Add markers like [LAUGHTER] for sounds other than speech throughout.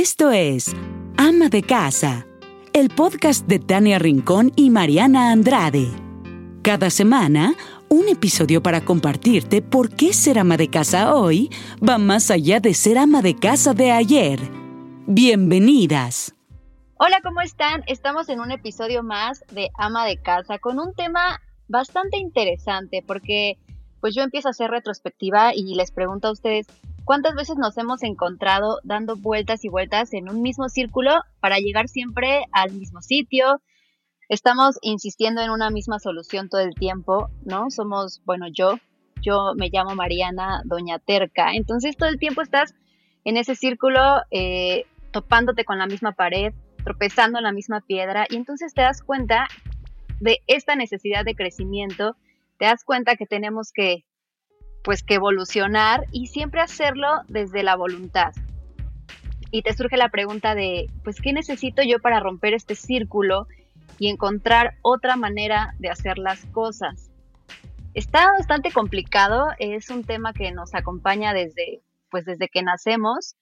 Esto es Ama de Casa, el podcast de Tania Rincón y Mariana Andrade. Cada semana, un episodio para compartirte por qué ser ama de casa hoy va más allá de ser ama de casa de ayer. Bienvenidas. Hola, ¿cómo están? Estamos en un episodio más de Ama de Casa con un tema bastante interesante porque pues yo empiezo a hacer retrospectiva y les pregunto a ustedes, ¿cuántas veces nos hemos encontrado dando vueltas y vueltas en un mismo círculo para llegar siempre al mismo sitio? Estamos insistiendo en una misma solución todo el tiempo, ¿no? Somos, bueno, yo, yo me llamo Mariana Doña Terca, entonces todo el tiempo estás en ese círculo eh, topándote con la misma pared, tropezando en la misma piedra y entonces te das cuenta de esta necesidad de crecimiento te das cuenta que tenemos que, pues, que evolucionar y siempre hacerlo desde la voluntad. Y te surge la pregunta de, pues, ¿qué necesito yo para romper este círculo y encontrar otra manera de hacer las cosas? Está bastante complicado, es un tema que nos acompaña desde, pues, desde que nacemos.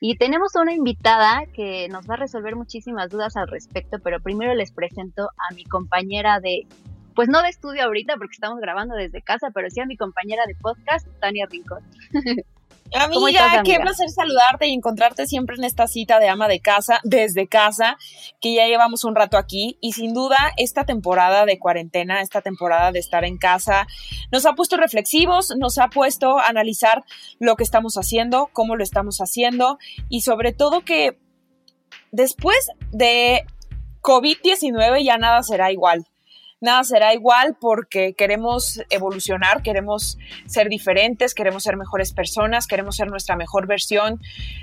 Y tenemos una invitada que nos va a resolver muchísimas dudas al respecto, pero primero les presento a mi compañera de pues no de estudio ahorita porque estamos grabando desde casa, pero sí a mi compañera de podcast, Tania Rincón. [LAUGHS] Amiga, qué placer saludarte y encontrarte siempre en esta cita de ama de casa, desde casa, que ya llevamos un rato aquí. Y sin duda esta temporada de cuarentena, esta temporada de estar en casa, nos ha puesto reflexivos, nos ha puesto a analizar lo que estamos haciendo, cómo lo estamos haciendo y sobre todo que después de COVID-19 ya nada será igual nada será igual porque queremos evolucionar, queremos ser diferentes, queremos ser mejores personas, queremos ser nuestra mejor versión,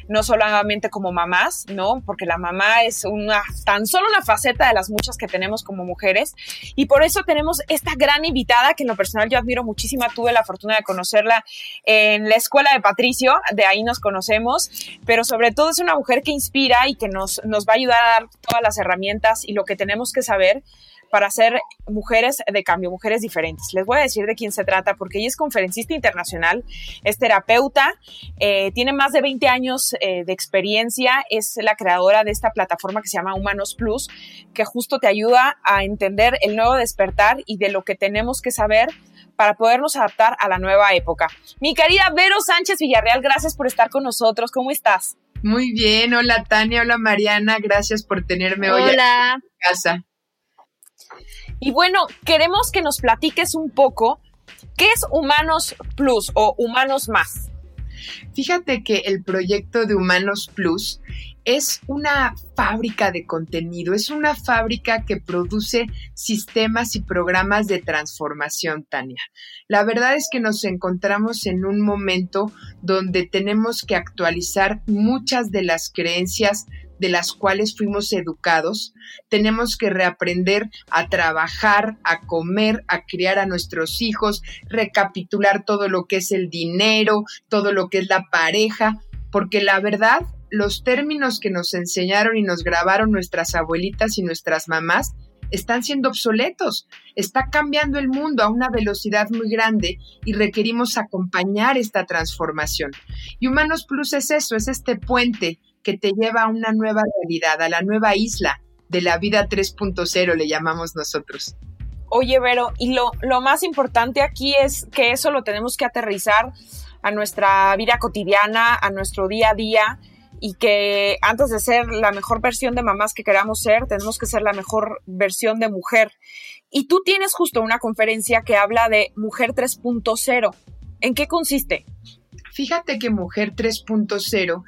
no solamente como mamás, ¿no? Porque la mamá es una, tan solo una faceta de las muchas que tenemos como mujeres. Y por eso tenemos esta gran invitada que en lo personal yo admiro muchísimo. Tuve la fortuna de conocerla en la escuela de Patricio, de ahí nos conocemos, pero sobre todo es una mujer que inspira y que nos, nos va a ayudar a dar todas las herramientas y lo que tenemos que saber para ser mujeres de cambio, mujeres diferentes. Les voy a decir de quién se trata porque ella es conferencista internacional, es terapeuta, eh, tiene más de 20 años eh, de experiencia, es la creadora de esta plataforma que se llama Humanos Plus, que justo te ayuda a entender el nuevo despertar y de lo que tenemos que saber para podernos adaptar a la nueva época. Mi querida Vero Sánchez Villarreal, gracias por estar con nosotros. ¿Cómo estás? Muy bien, hola Tania, hola Mariana, gracias por tenerme hoy en casa. Y bueno, queremos que nos platiques un poco qué es Humanos Plus o Humanos Más. Fíjate que el proyecto de Humanos Plus es una fábrica de contenido, es una fábrica que produce sistemas y programas de transformación, Tania. La verdad es que nos encontramos en un momento donde tenemos que actualizar muchas de las creencias de las cuales fuimos educados, tenemos que reaprender a trabajar, a comer, a criar a nuestros hijos, recapitular todo lo que es el dinero, todo lo que es la pareja, porque la verdad, los términos que nos enseñaron y nos grabaron nuestras abuelitas y nuestras mamás están siendo obsoletos. Está cambiando el mundo a una velocidad muy grande y requerimos acompañar esta transformación. Y Humanos Plus es eso, es este puente que te lleva a una nueva realidad, a la nueva isla de la vida 3.0, le llamamos nosotros. Oye, Vero, y lo, lo más importante aquí es que eso lo tenemos que aterrizar a nuestra vida cotidiana, a nuestro día a día, y que antes de ser la mejor versión de mamás que queramos ser, tenemos que ser la mejor versión de mujer. Y tú tienes justo una conferencia que habla de Mujer 3.0. ¿En qué consiste? Fíjate que Mujer 3.0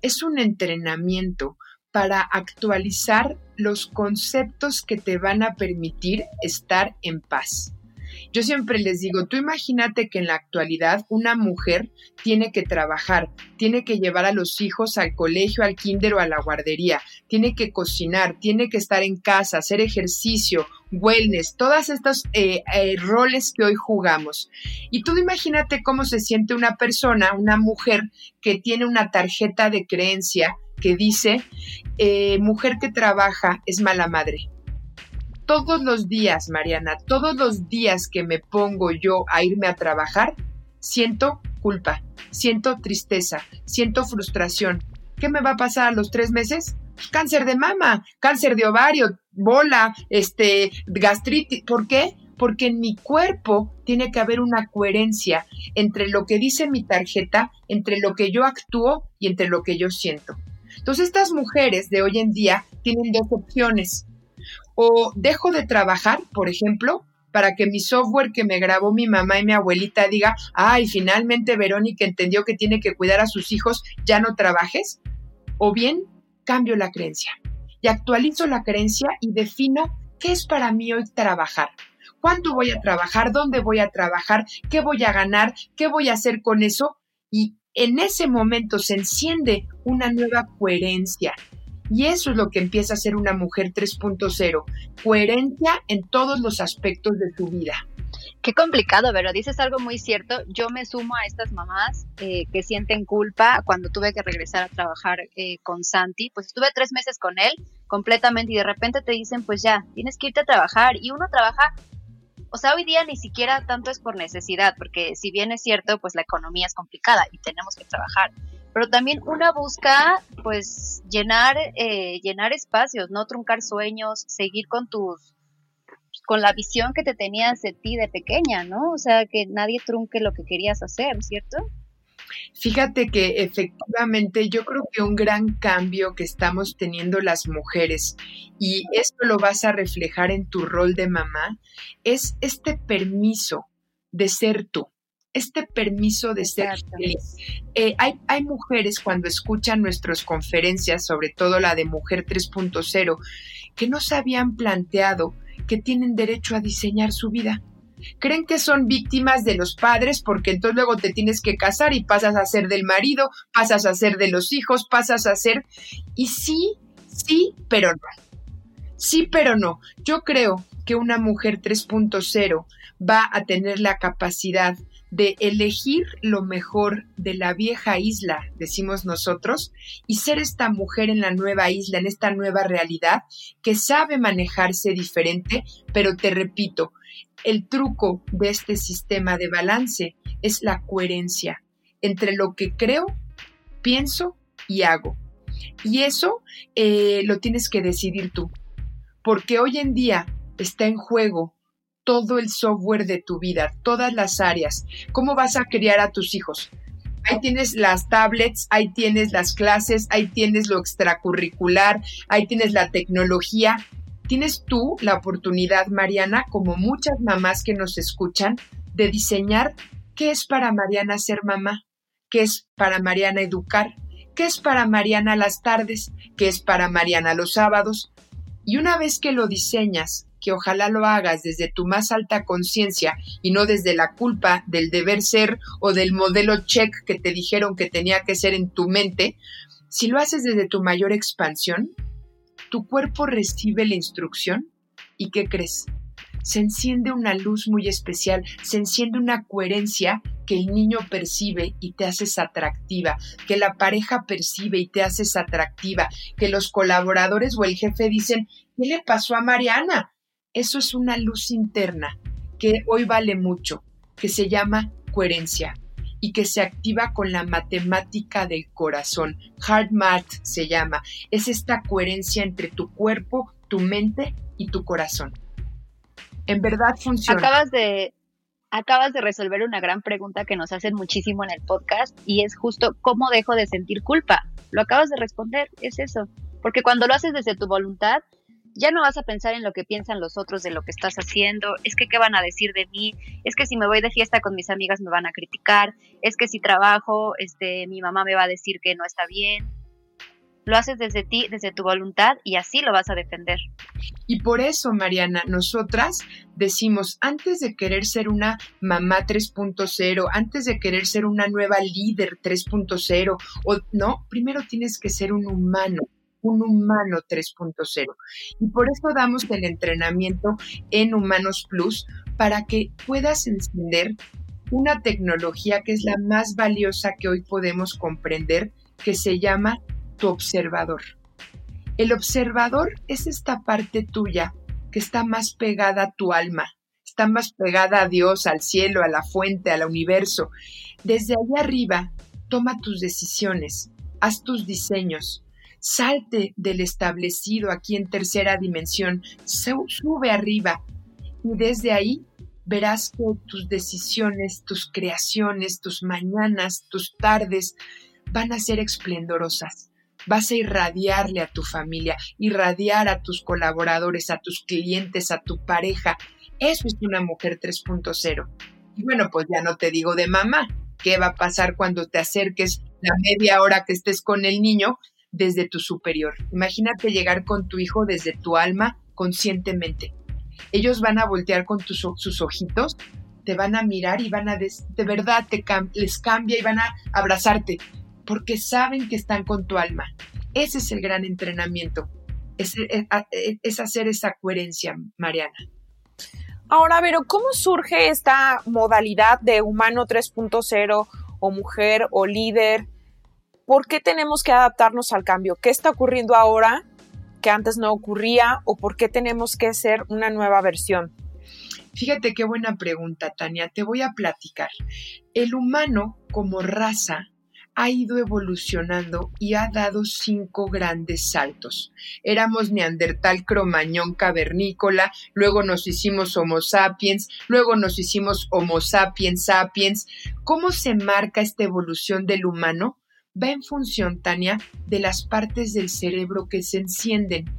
es un entrenamiento para actualizar los conceptos que te van a permitir estar en paz. Yo siempre les digo, tú imagínate que en la actualidad una mujer tiene que trabajar, tiene que llevar a los hijos al colegio, al kinder o a la guardería, tiene que cocinar, tiene que estar en casa, hacer ejercicio, wellness, todos estos eh, eh, roles que hoy jugamos. Y tú imagínate cómo se siente una persona, una mujer que tiene una tarjeta de creencia que dice, eh, mujer que trabaja es mala madre todos los días, Mariana, todos los días que me pongo yo a irme a trabajar, siento culpa, siento tristeza, siento frustración. ¿qué me va a pasar a los tres meses? Cáncer de mama, cáncer de ovario, bola, este, gastritis. ¿Por qué? Porque en mi cuerpo tiene que haber una coherencia entre lo que dice mi tarjeta, entre lo que yo actúo y entre lo que yo siento. Entonces estas mujeres de hoy en día tienen dos opciones. O dejo de trabajar, por ejemplo, para que mi software que me grabó mi mamá y mi abuelita diga, ay, finalmente Verónica entendió que tiene que cuidar a sus hijos, ya no trabajes. O bien, cambio la creencia y actualizo la creencia y defino qué es para mí hoy trabajar. ¿Cuánto voy a trabajar? ¿Dónde voy a trabajar? ¿Qué voy a ganar? ¿Qué voy a hacer con eso? Y en ese momento se enciende una nueva coherencia y eso es lo que empieza a ser una mujer 3.0, coherencia en todos los aspectos de tu vida. Qué complicado, pero dices algo muy cierto. Yo me sumo a estas mamás eh, que sienten culpa cuando tuve que regresar a trabajar eh, con Santi. Pues estuve tres meses con él completamente y de repente te dicen, pues ya, tienes que irte a trabajar y uno trabaja o sea, hoy día ni siquiera tanto es por necesidad, porque si bien es cierto, pues la economía es complicada y tenemos que trabajar, pero también una busca pues llenar eh, llenar espacios no truncar sueños seguir con tus con la visión que te tenías de ti de pequeña no o sea que nadie trunque lo que querías hacer cierto Fíjate que efectivamente yo creo que un gran cambio que estamos teniendo las mujeres, y esto lo vas a reflejar en tu rol de mamá, es este permiso de ser tú este permiso de ser feliz. Eh, hay, hay, mujeres cuando escuchan nuestras conferencias, sobre todo la de Mujer 3.0, que no se habían planteado que tienen derecho a diseñar su vida. Creen que son víctimas de los padres porque entonces luego te tienes que casar y pasas a ser del marido, pasas a ser de los hijos, pasas a ser... Y sí, sí, pero no. Sí, pero no. Yo creo que una mujer 3.0 va a tener la capacidad de elegir lo mejor de la vieja isla, decimos nosotros, y ser esta mujer en la nueva isla, en esta nueva realidad, que sabe manejarse diferente, pero te repito, el truco de este sistema de balance es la coherencia entre lo que creo, pienso y hago. Y eso eh, lo tienes que decidir tú, porque hoy en día está en juego todo el software de tu vida, todas las áreas. ¿Cómo vas a criar a tus hijos? Ahí tienes las tablets, ahí tienes las clases, ahí tienes lo extracurricular, ahí tienes la tecnología. Tienes tú la oportunidad, Mariana, como muchas mamás que nos escuchan, de diseñar qué es para Mariana ser mamá, qué es para Mariana educar, qué es para Mariana las tardes, qué es para Mariana los sábados. Y una vez que lo diseñas, que ojalá lo hagas desde tu más alta conciencia y no desde la culpa del deber ser o del modelo check que te dijeron que tenía que ser en tu mente, si lo haces desde tu mayor expansión, tu cuerpo recibe la instrucción y ¿qué crees? Se enciende una luz muy especial, se enciende una coherencia que el niño percibe y te haces atractiva, que la pareja percibe y te haces atractiva, que los colaboradores o el jefe dicen, ¿qué le pasó a Mariana? Eso es una luz interna que hoy vale mucho, que se llama coherencia y que se activa con la matemática del corazón. Hard math se llama. Es esta coherencia entre tu cuerpo, tu mente y tu corazón. En verdad funciona. Acabas de, acabas de resolver una gran pregunta que nos hacen muchísimo en el podcast y es justo cómo dejo de sentir culpa. Lo acabas de responder, es eso. Porque cuando lo haces desde tu voluntad, ya no vas a pensar en lo que piensan los otros de lo que estás haciendo, es que qué van a decir de mí, es que si me voy de fiesta con mis amigas me van a criticar, es que si trabajo, este, mi mamá me va a decir que no está bien. Lo haces desde ti, desde tu voluntad y así lo vas a defender. Y por eso, Mariana, nosotras decimos, antes de querer ser una mamá 3.0, antes de querer ser una nueva líder 3.0, o no, primero tienes que ser un humano un humano 3.0. Y por eso damos el entrenamiento en Humanos Plus para que puedas encender una tecnología que es la más valiosa que hoy podemos comprender, que se llama tu observador. El observador es esta parte tuya que está más pegada a tu alma, está más pegada a Dios, al cielo, a la fuente, al universo. Desde allá arriba, toma tus decisiones, haz tus diseños, salte del establecido aquí en tercera dimensión, sube arriba y desde ahí verás que tus decisiones, tus creaciones, tus mañanas, tus tardes van a ser esplendorosas. Vas a irradiarle a tu familia, irradiar a tus colaboradores, a tus clientes, a tu pareja. Eso es una mujer 3.0. Y bueno, pues ya no te digo de mamá. ¿Qué va a pasar cuando te acerques la media hora que estés con el niño desde tu superior? Imagínate llegar con tu hijo desde tu alma conscientemente ellos van a voltear con tus, sus ojitos, te van a mirar y van a, de verdad, te les cambia y van a abrazarte, porque saben que están con tu alma. Ese es el gran entrenamiento, es, eh, es hacer esa coherencia, Mariana. Ahora, pero ¿cómo surge esta modalidad de humano 3.0 o mujer o líder? ¿Por qué tenemos que adaptarnos al cambio? ¿Qué está ocurriendo ahora que antes no ocurría o por qué tenemos que ser una nueva versión? Fíjate qué buena pregunta, Tania. Te voy a platicar. El humano como raza ha ido evolucionando y ha dado cinco grandes saltos. Éramos neandertal, cromañón, cavernícola, luego nos hicimos Homo sapiens, luego nos hicimos Homo sapiens sapiens. ¿Cómo se marca esta evolución del humano? Va en función, Tania, de las partes del cerebro que se encienden.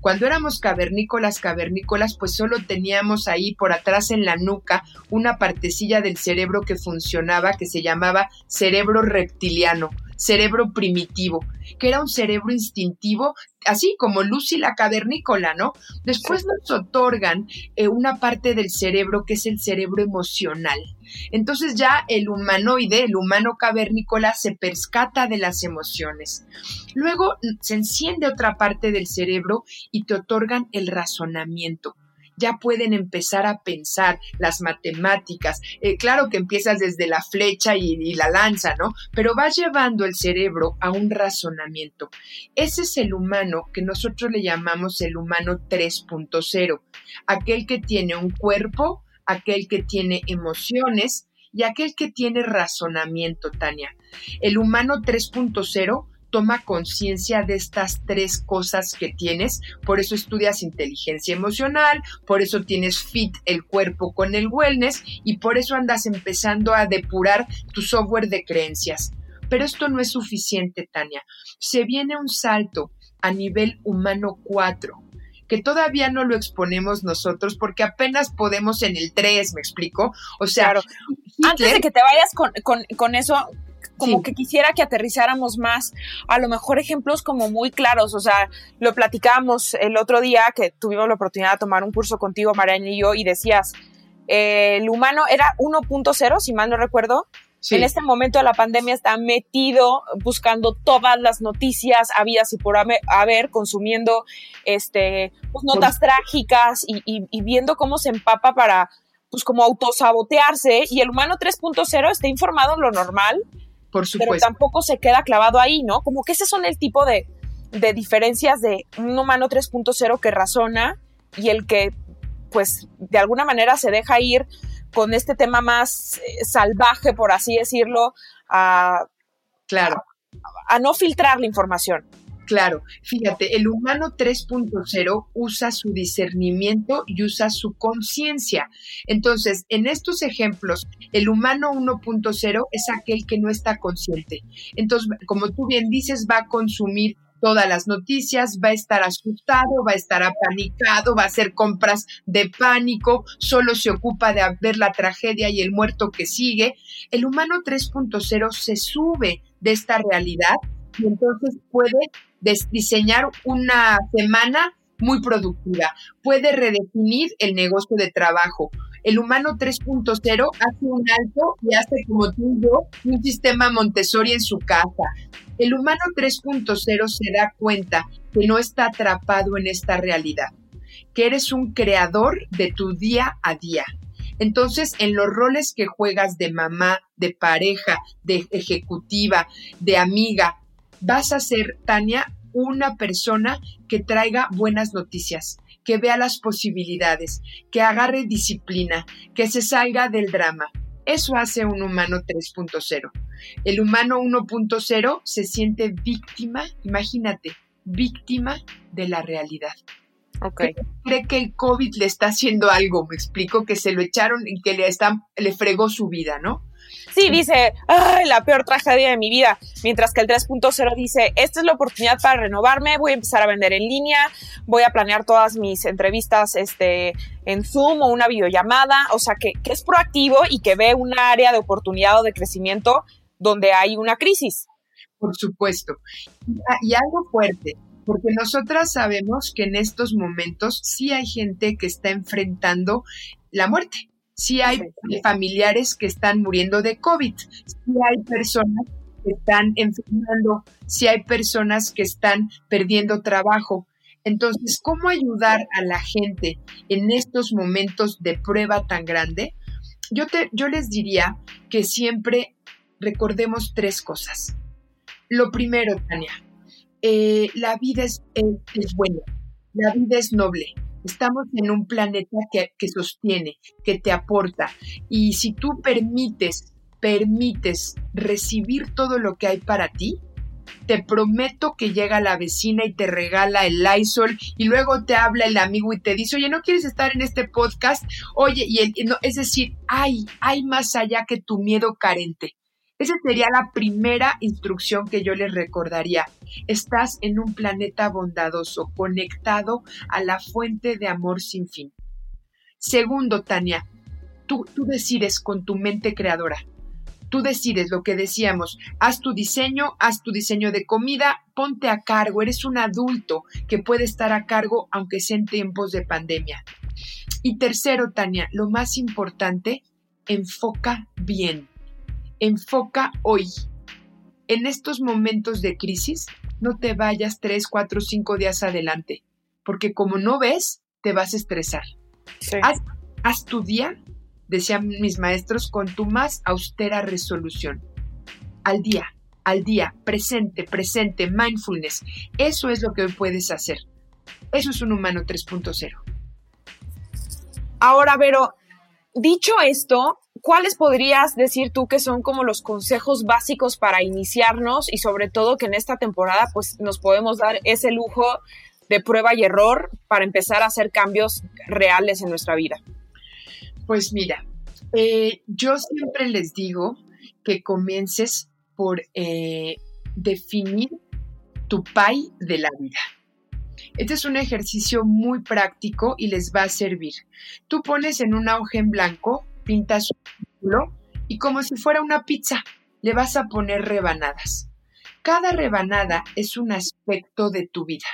Cuando éramos cavernícolas, cavernícolas, pues solo teníamos ahí por atrás en la nuca una partecilla del cerebro que funcionaba, que se llamaba cerebro reptiliano, cerebro primitivo, que era un cerebro instintivo así como Lucy la cavernícola, ¿no? Después nos otorgan eh, una parte del cerebro que es el cerebro emocional. Entonces ya el humanoide, el humano cavernícola, se perscata de las emociones. Luego se enciende otra parte del cerebro y te otorgan el razonamiento ya pueden empezar a pensar las matemáticas. Eh, claro que empiezas desde la flecha y, y, la lanza, ¿no? Pero vas llevando el cerebro a un razonamiento. Ese es el humano que nosotros le llamamos el humano 3.0, aquel que tiene un cuerpo, aquel que tiene emociones y aquel que tiene razonamiento, Tania. El humano 3.0 toma conciencia de estas tres cosas que tienes, por eso estudias inteligencia emocional, por eso tienes fit el cuerpo con el wellness y por eso andas empezando a depurar tu software de creencias. Pero esto no es suficiente, Tania. Se viene un salto a nivel humano 4, que todavía no lo exponemos nosotros porque apenas podemos en el 3, ¿me explico? O sea, antes de que te vayas con, con, con eso, como que quisiera que aterrizáramos más, a lo mejor ejemplos como muy claros, o sea, lo platicábamos el otro día que tuvimos la oportunidad de tomar un curso contigo, Mariana y yo, y decías, eh, el humano era 1.0, si mal no recuerdo, En este momento de la pandemia está metido buscando todas las noticias habidas y por haber, consumiendo este, pues, notas trágicas y, y, viendo cómo se empapa para, pues como autosabotearse. Y el humano 3.0 está informado en lo normal, por supuesto. Pero tampoco se queda clavado ahí, ¿no? Como que ese son el tipo de, de diferencias de un humano 3.0 que razona y el que, pues, de alguna manera se deja ir con este tema más eh, salvaje, por así decirlo, a, claro. a no filtrar la información. Claro, fíjate, el humano 3.0 usa su discernimiento y usa su conciencia. Entonces, en estos ejemplos, el humano 1.0 es aquel que no está consciente. Entonces, como tú bien dices, va a consumir todas las noticias, va a estar asustado, va a estar apanicado, va a hacer compras de pánico, solo se ocupa de ver la tragedia y el muerto que sigue. El humano 3.0 se sube de esta realidad y entonces puede diseñar una semana muy productiva, puede redefinir el negocio de trabajo. El humano 3.0 hace un alto y hace como tú y yo un sistema Montessori en su casa. El humano 3.0 se da cuenta que no está atrapado en esta realidad, que eres un creador de tu día a día. Entonces, en los roles que juegas de mamá, de pareja, de ejecutiva, de amiga, vas a ser, Tania, una persona que traiga buenas noticias, que vea las posibilidades, que agarre disciplina, que se salga del drama. Eso hace un humano 3.0. El humano 1.0 se siente víctima, imagínate, víctima de la realidad. Okay. Cree que el COVID le está haciendo algo, me explico, que se lo echaron y que le, están, le fregó su vida, ¿no? Sí, dice, ay, la peor tragedia de mi vida, mientras que el 3.0 dice, esta es la oportunidad para renovarme, voy a empezar a vender en línea, voy a planear todas mis entrevistas este, en Zoom o una videollamada, o sea, que, que es proactivo y que ve un área de oportunidad o de crecimiento donde hay una crisis. Por supuesto. Y algo fuerte, porque nosotras sabemos que en estos momentos sí hay gente que está enfrentando la muerte si hay familiares que están muriendo de COVID, si hay personas que están enfermando, si hay personas que están perdiendo trabajo. Entonces, ¿cómo ayudar a la gente en estos momentos de prueba tan grande? Yo, te, yo les diría que siempre recordemos tres cosas. Lo primero, Tania, eh, la vida es, es buena, la vida es noble, Estamos en un planeta que, sostiene, que te aporta. Y si tú permites, permites recibir todo lo que hay para ti, te prometo que llega la vecina y te regala el Lysol y luego te habla el amigo y te dice, oye, ¿no quieres estar en este podcast? Oye, y el, no, es decir, hay, hay más allá que tu miedo carente. Esa sería la primera instrucción que yo les recordaría. Estás en un planeta bondadoso, conectado a la fuente de amor sin fin. Segundo, Tania, tú, tú decides con tu mente creadora. Tú decides lo que decíamos, haz tu diseño, haz tu diseño de comida, ponte a cargo, eres un adulto que puede estar a cargo aunque sea en tiempos de pandemia. Y tercero, Tania, lo más importante, enfoca bien enfoca hoy. En estos momentos de crisis, no te vayas tres, cuatro, cinco días adelante, porque como no ves, te vas a estresar. Haz, tu día, decían mis maestros, con tu más austera resolución. Al día, al día, presente, presente, mindfulness. Eso es lo que hoy puedes hacer. Eso es un humano 3.0. Ahora, Vero, dicho esto, ¿cuáles podrías decir tú que son como los consejos básicos para iniciarnos y sobre todo que en esta temporada pues nos podemos dar ese lujo de prueba y error para empezar a hacer cambios reales en nuestra vida? Pues mira, eh, yo siempre les digo que comiences por eh, definir tu pay de la vida. Este es un ejercicio muy práctico y les va a servir. Tú pones en una hoja en blanco pintas un círculo y como si fuera una pizza, le vas a poner rebanadas. Cada rebanada es un aspecto de tu vida.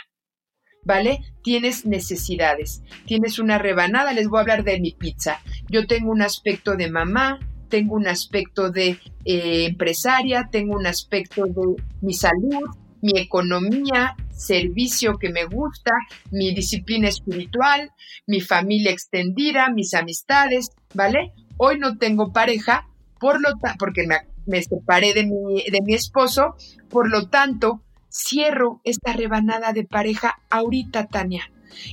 ¿Vale? Tienes necesidades. Tienes una rebanada, les voy a hablar de mi pizza. Yo tengo un aspecto de mamá, tengo un aspecto de eh, empresaria, tengo un aspecto de mi salud, mi economía, servicio que me gusta, mi disciplina espiritual, mi familia extendida, mis amistades, ¿vale? Hoy no tengo pareja, por lo porque me, separé de mi, de mi esposo, por lo tanto, cierro esta rebanada de pareja ahorita, Tania.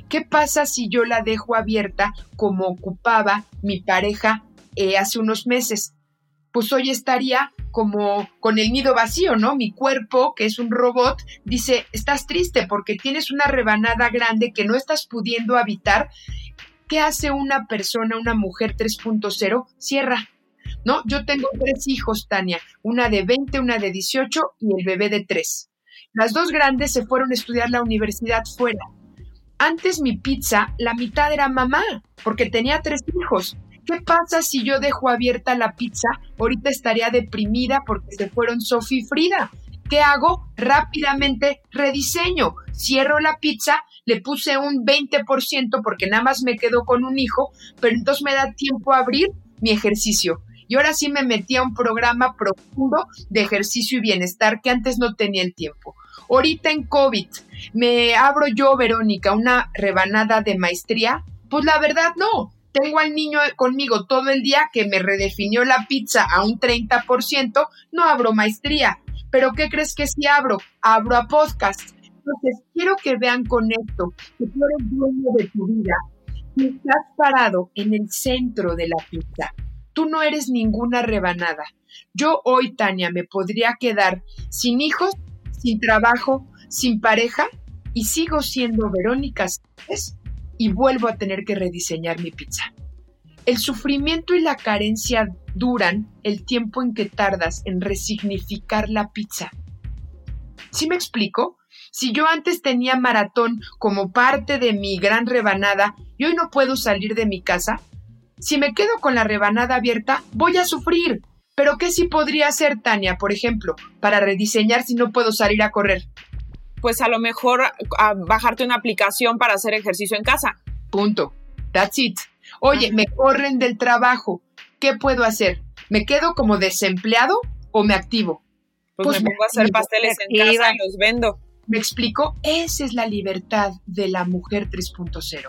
¿Qué pasa si yo la dejo abierta como ocupaba mi pareja eh, hace unos meses? Pues hoy estaría como con el nido vacío, ¿no? Mi cuerpo, que es un robot, dice, estás triste porque tienes una rebanada grande que no estás pudiendo habitar ¿Qué hace una persona, una mujer 3.0? Cierra. ¿No? Yo tengo tres hijos, Tania, una de 20, una de 18 y el bebé de 3. Las dos grandes se fueron a estudiar la universidad fuera. Antes mi pizza, la mitad era mamá, porque tenía tres hijos. ¿Qué pasa si yo dejo abierta la pizza? Ahorita estaría deprimida porque se fueron Sofía y Frida. ¿Qué hago? Rápidamente rediseño. Cierro la pizza le puse un 20% porque nada más me quedo con un hijo, pero entonces me da tiempo a abrir mi ejercicio. Y ahora sí me metí a un programa profundo de ejercicio y bienestar que antes no tenía el tiempo. Ahorita en COVID, ¿me abro yo, Verónica, una rebanada de maestría? Pues la verdad no. Tengo al niño conmigo todo el día que me redefinió la pizza a un 30%, no abro maestría. Pero ¿qué crees que si abro? Abro a podcast entonces, quiero que vean con esto que tú eres dueño de tu vida y estás parado en el centro de la pizza. Tú no eres ninguna rebanada. Yo hoy, Tania, me podría quedar sin hijos, sin trabajo, sin pareja y sigo siendo Verónica y vuelvo a tener que rediseñar mi pizza. El sufrimiento y la carencia duran el tiempo en que tardas en resignificar la pizza. ¿Sí me explico? Si yo antes tenía maratón como parte de mi gran rebanada y hoy no puedo salir de mi casa, si me quedo con la rebanada abierta, voy a sufrir. Pero ¿qué sí podría hacer, Tania, por ejemplo, para rediseñar si no puedo salir a correr? Pues a lo mejor a bajarte una aplicación para hacer ejercicio en casa. Punto. That's it. Oye, me corren del trabajo. ¿Qué puedo hacer? ¿Me quedo como desempleado o me activo? Pues, pues me pongo a hacer pasteles en casa y los vendo. ¿Me explico? Esa es la libertad de la mujer 3.0.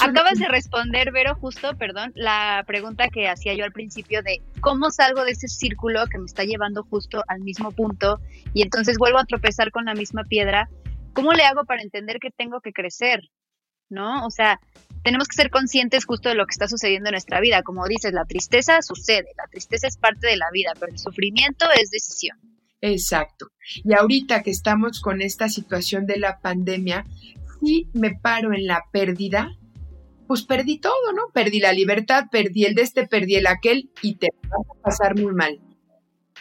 Acabas de responder, Vero, justo, perdón, la pregunta que hacía yo al principio de cómo salgo de ese círculo que me está llevando justo al mismo punto y entonces vuelvo a tropezar con la misma piedra. ¿Cómo le hago para entender que tengo que crecer? ¿No? O sea, tenemos que ser conscientes justo de lo que está sucediendo en nuestra vida. Como dices, la tristeza sucede, la tristeza es parte de la vida, pero el sufrimiento es decisión. Exacto. Y ahorita que estamos con esta situación de la pandemia, si me paro en la pérdida, pues perdí todo, ¿no? Perdí la libertad, perdí el de este, perdí el aquel y te va a pasar muy mal.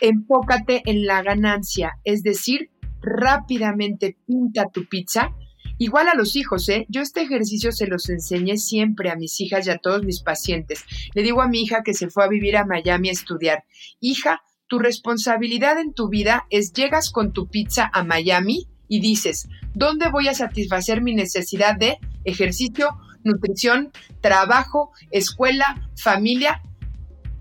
Enfócate en la ganancia, es decir, rápidamente pinta tu pizza. Igual a los hijos, ¿eh? Yo este ejercicio se los enseñé siempre a mis hijas y a todos mis pacientes. Le digo a mi hija que se fue a vivir a Miami a estudiar, hija, tu responsabilidad en tu vida es llegas con tu pizza a Miami y dices, ¿dónde voy a satisfacer mi necesidad de ejercicio, nutrición, trabajo, escuela, familia?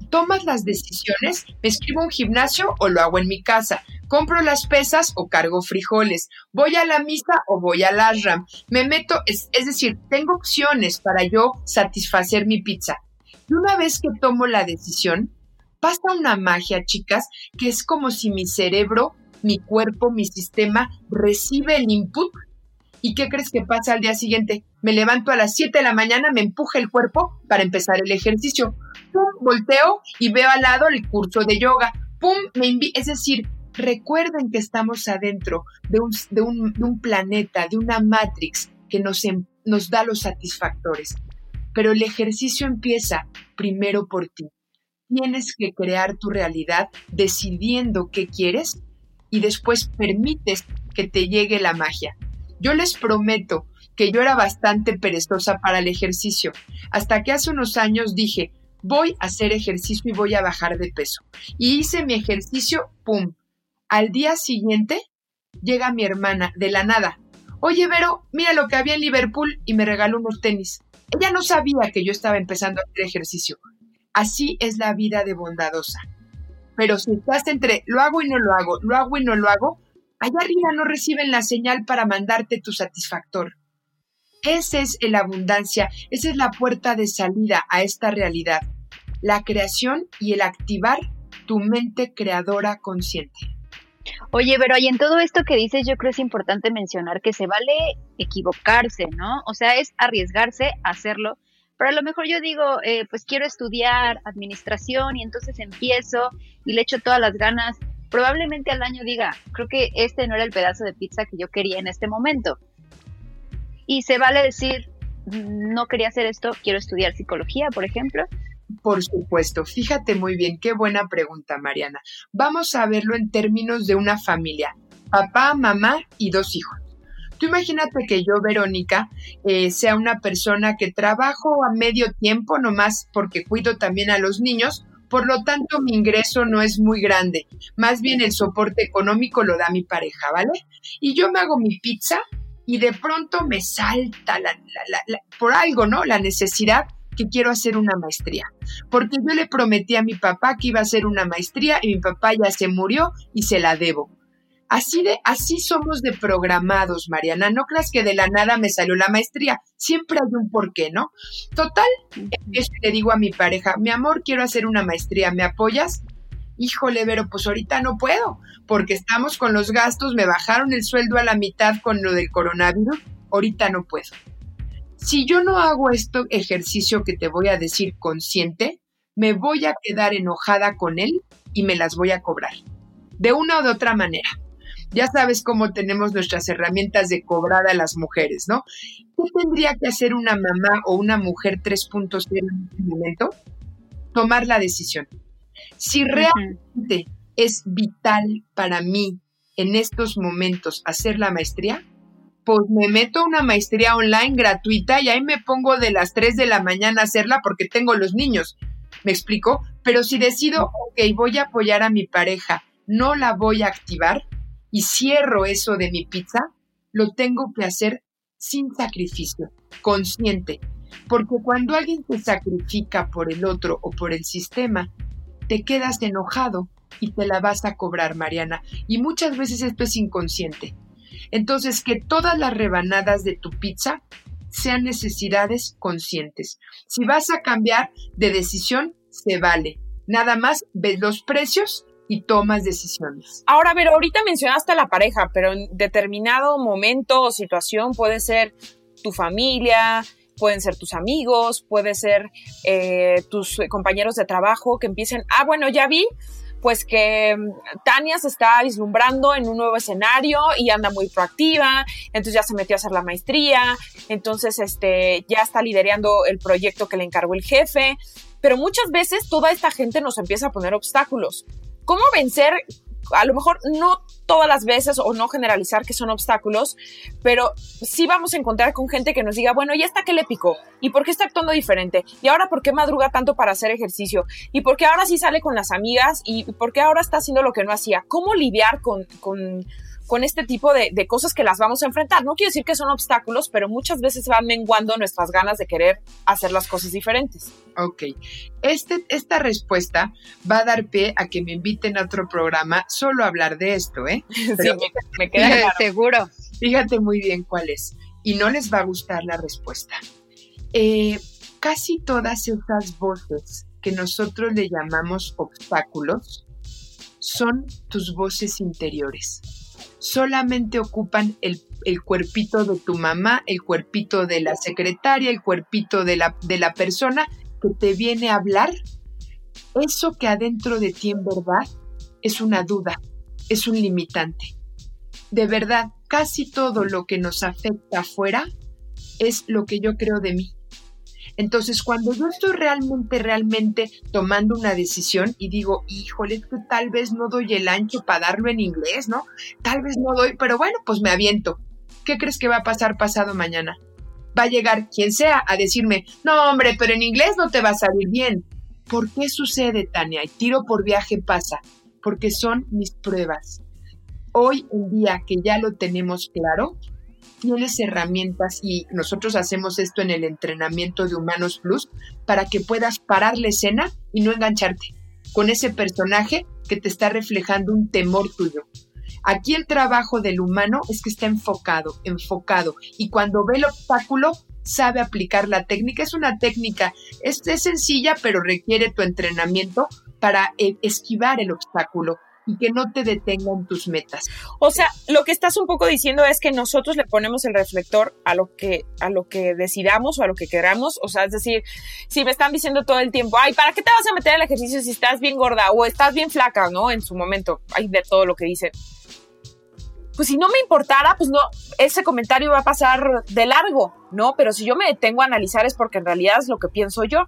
Tomas las decisiones, me escribo un gimnasio o lo hago en mi casa, compro las pesas o cargo frijoles, voy a la misa o voy al ashram, me meto, es, es decir, tengo opciones para yo satisfacer mi pizza. Y una vez que tomo la decisión, pasa una magia, chicas, que es como si mi cerebro, mi cuerpo, mi sistema recibe el input. ¿Y qué crees que pasa al día siguiente? Me levanto a las 7 de la mañana, me empuja el cuerpo para empezar el ejercicio. Pum, volteo y veo al lado el curso de yoga. Pum, me Es decir, recuerden que estamos adentro de un, de un, de un planeta, de una matrix que nos, em, nos da los satisfactores. Pero el ejercicio empieza primero por ti tienes que crear tu realidad decidiendo qué quieres y después permites que te llegue la magia. Yo les prometo que yo era bastante perezosa para el ejercicio, hasta que hace unos años dije, voy a hacer ejercicio y voy a bajar de peso. Y hice mi ejercicio, ¡pum! Al día siguiente llega mi hermana de la nada. Oye, Vero, mira lo que había en Liverpool y me regaló unos tenis. Ella no sabía que yo estaba empezando a hacer ejercicio. Así es la vida de bondadosa. Pero si estás entre lo hago y no lo hago, lo hago y no lo hago, allá arriba no reciben la señal para mandarte tu satisfactor. Esa es la abundancia, esa es la puerta de salida a esta realidad, la creación y el activar tu mente creadora consciente. Oye, pero y en todo esto que dices, yo creo es importante mencionar que se vale equivocarse, ¿no? O sea, es arriesgarse a hacerlo, pero a lo mejor yo digo, eh, pues quiero estudiar administración y entonces empiezo y le echo todas las ganas. Probablemente al año diga, creo que este no era el pedazo de pizza que yo quería en este momento. Y se vale decir, no quería hacer esto, quiero estudiar psicología, por ejemplo. Por supuesto, fíjate muy bien, qué buena pregunta, Mariana. Vamos a verlo en términos de una familia, papá, mamá y dos hijos. Tú imagínate que yo, Verónica, eh, sea una persona que trabajo a medio tiempo, nomás porque cuido también a los niños, por lo tanto mi ingreso no es muy grande, más bien el soporte económico lo da mi pareja, ¿vale? Y yo me hago mi pizza y de pronto me salta por algo, ¿no? La necesidad que quiero hacer una maestría. Porque yo le prometí a mi papá que iba a hacer una maestría y mi papá ya se murió y se la debo. Así de, así somos de programados, Mariana. No creas que de la nada me salió la maestría. Siempre hay un porqué, ¿no? Total, le digo a mi pareja, mi amor, quiero hacer una maestría, ¿me apoyas? Híjole, pero pues ahorita no puedo, porque estamos con los gastos, me bajaron el sueldo a la mitad con lo del coronavirus, ahorita no puedo. Si yo no hago este ejercicio que te voy a decir consciente, me voy a quedar enojada con él y me las voy a cobrar. De una o de otra manera. Ya sabes cómo tenemos nuestras herramientas de cobrar a las mujeres, ¿no? ¿Qué tendría que hacer una mamá o una mujer 3.0 en este momento? Tomar la decisión. Si realmente es vital para mí en estos momentos hacer la maestría, pues me meto a una maestría online gratuita y ahí me pongo de las 3 de la mañana a hacerla porque tengo los niños. ¿Me explico? Pero si decido, ok, voy a apoyar a mi pareja, no la voy a activar, y cierro eso de mi pizza, lo tengo que hacer sin sacrificio, consciente. Porque cuando alguien te sacrifica por el otro o por el sistema, te quedas enojado y te la vas a cobrar, Mariana. Y muchas veces esto es inconsciente. Entonces, que todas las rebanadas de tu pizza sean necesidades conscientes. Si vas a cambiar de decisión, se vale. Nada más ves los precios y tomas decisiones. Ahora, ver, ahorita mencionaste a la pareja, pero en determinado momento o situación puede ser tu familia, pueden ser tus amigos, puede ser eh, tus compañeros de trabajo que empiecen, ah, bueno, ya vi, pues que mm, Tania se está vislumbrando en un nuevo escenario y anda muy proactiva, entonces ya se metió a hacer la maestría, entonces este, ya está liderando el proyecto que le encargó el jefe, pero muchas veces toda esta gente nos empieza a poner obstáculos cómo vencer, a lo mejor no todas las veces o no generalizar que son obstáculos, pero sí vamos a encontrar con gente que nos diga, bueno, ¿y esta qué le picó? ¿Y por qué está actuando diferente? ¿Y ahora por qué madruga tanto para hacer ejercicio? ¿Y por qué ahora sí sale con las amigas? ¿Y por qué ahora está haciendo lo que no hacía? ¿Cómo lidiar con, con con este tipo de, cosas que las vamos a enfrentar. No quiero decir que son obstáculos, pero muchas veces van menguando nuestras ganas de querer hacer las cosas diferentes. Ok. Este, esta respuesta va a dar pie a que me inviten a otro programa solo a hablar de esto, ¿eh? [LAUGHS] sí, me, queda seguro. Fíjate muy bien cuál es. Y no les va a gustar la respuesta. Eh, casi todas esas voces que nosotros le llamamos obstáculos son tus voces interiores solamente ocupan el, cuerpito de tu mamá, el cuerpito de la secretaria, el cuerpito de la, de la persona que te viene a hablar. Eso que adentro de ti en verdad es una duda, es un limitante. De verdad, casi todo lo que nos afecta afuera es lo que yo creo de mí. Entonces, cuando yo estoy realmente, realmente tomando una decisión y digo, híjole, que tal vez no doy el ancho para darlo en inglés, ¿no? Tal vez no doy, pero bueno, pues me aviento. ¿Qué crees que va a pasar pasado mañana? Va a llegar quien sea a decirme, no, hombre, pero en inglés no te va a salir bien. ¿Por qué sucede, Tania? Y tiro por viaje pasa. Porque son mis pruebas. Hoy en día que ya lo tenemos claro, tienes herramientas y nosotros hacemos esto en el entrenamiento de Humanos Plus para que puedas parar la escena y no engancharte con ese personaje que te está reflejando un temor tuyo. Aquí el trabajo del humano es que está enfocado, enfocado y cuando ve el obstáculo sabe aplicar la técnica. Es una técnica, es, sencilla pero requiere tu entrenamiento para eh, esquivar el obstáculo y que no te detengan tus metas. O sea, lo que estás un poco diciendo es que nosotros le ponemos el reflector a lo que a lo que decidamos o a lo que queramos, o sea, es decir, si me están diciendo todo el tiempo, "Ay, ¿para qué te vas a meter al ejercicio si estás bien gorda o estás bien flaca?", ¿no? En su momento, hay de todo lo que dicen. Pues si no me importara, pues no, ese comentario va a pasar de largo, ¿no? Pero si yo me detengo a analizar es porque en realidad es lo que pienso yo.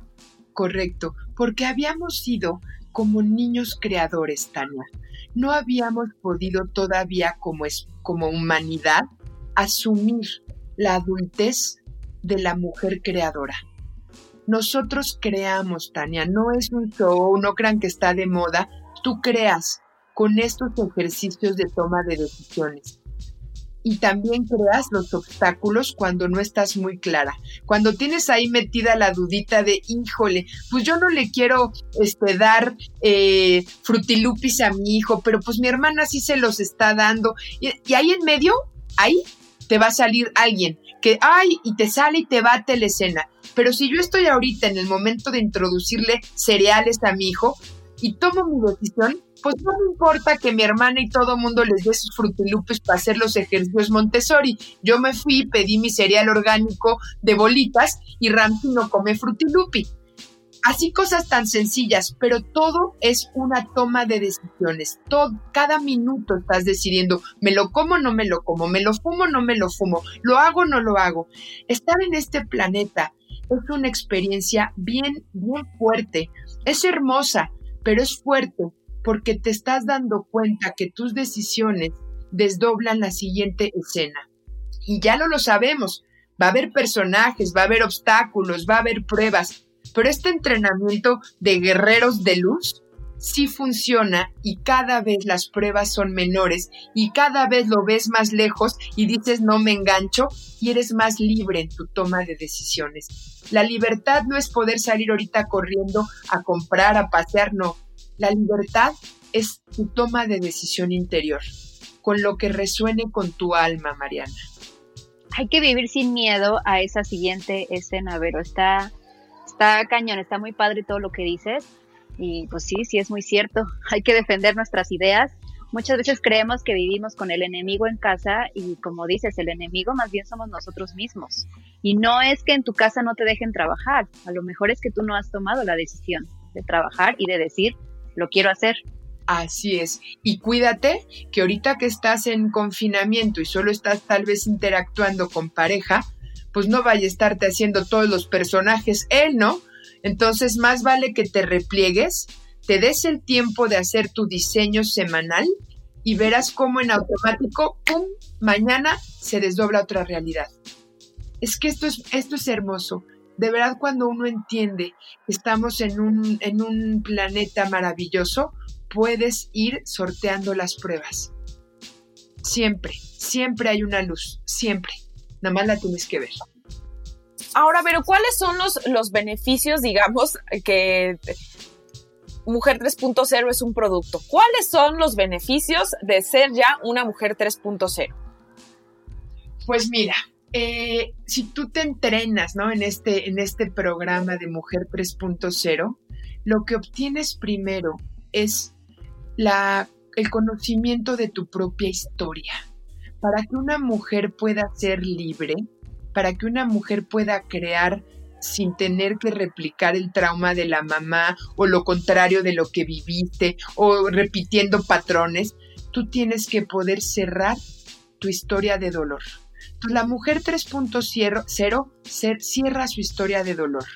Correcto, porque habíamos sido como niños creadores, Tania no habíamos podido todavía como, es, como humanidad asumir la adultez de la mujer creadora. Nosotros creamos, Tania, no es un show, no crean que está de moda, tú creas con estos ejercicios de toma de decisiones y también creas los obstáculos cuando no estás muy clara. Cuando tienes ahí metida la dudita de, híjole, pues yo no le quiero este, dar eh, frutilupis a mi hijo, pero pues mi hermana sí se los está dando. Y, y, ahí en medio, ahí te va a salir alguien que, ay, y te sale y te bate la escena. Pero si yo estoy ahorita en el momento de introducirle cereales a mi hijo y tomo mi decisión, pues no me importa que mi hermana y todo mundo les dé sus frutilupes para hacer los ejercicios Montessori. Yo me fui, pedí mi cereal orgánico de bolitas y Ramsey no come frutilupi. Así cosas tan sencillas, pero todo es una toma de decisiones. Todo, cada minuto estás decidiendo, me lo como no me lo como, me lo fumo no me lo fumo, lo hago no lo hago. Estar en este planeta es una experiencia bien, bien fuerte. Es hermosa, pero es fuerte porque te estás dando cuenta que tus decisiones desdoblan la siguiente escena. Y ya no lo sabemos. Va a haber personajes, va a haber obstáculos, va a haber pruebas, pero este entrenamiento de guerreros de luz sí funciona y cada vez las pruebas son menores y cada vez lo ves más lejos y dices no me engancho y eres más libre en tu toma de decisiones. La libertad no es poder salir ahorita corriendo a comprar, a pasear, no. La libertad es tu toma de decisión interior, con lo que resuene con tu alma, Mariana. Hay que vivir sin miedo a esa siguiente escena, pero está está cañón, está muy padre todo lo que dices. Y pues sí, sí es muy cierto. [LAUGHS] Hay que defender nuestras ideas. Muchas veces creemos que vivimos con el enemigo en casa y como dices, el enemigo más bien somos nosotros mismos. Y no es que en tu casa no te dejen trabajar, a lo mejor es que tú no has tomado la decisión de trabajar y de decir, lo quiero hacer. Así es. Y cuídate que ahorita que estás en confinamiento y solo estás tal vez interactuando con pareja, pues no vaya a estarte haciendo todos los personajes él, ¿no? Entonces, más vale que te repliegues, te des el tiempo de hacer tu diseño semanal y verás cómo en automático, ¡pum!, mañana se desdobla otra realidad. Es que esto es, esto es hermoso. De verdad, cuando uno entiende que estamos en un, en un planeta maravilloso, puedes ir sorteando las pruebas. Siempre, siempre hay una luz, siempre. Nada más la tienes que ver. Ahora, pero ¿cuáles son los, los beneficios, digamos, que Mujer 3.0 es un producto? ¿Cuáles son los beneficios de ser ya una Mujer 3.0? Pues mira, eh, si tú te entrenas ¿no? en, este, en este programa de Mujer 3.0, lo que obtienes primero es el conocimiento de tu propia historia para que una mujer pueda ser libre, para que una mujer pueda crear sin tener que replicar el trauma de la mamá o lo contrario de lo que viviste o repitiendo patrones, tú tienes que poder cerrar tu historia de dolor. La mujer 3.0 cierra su historia de dolor,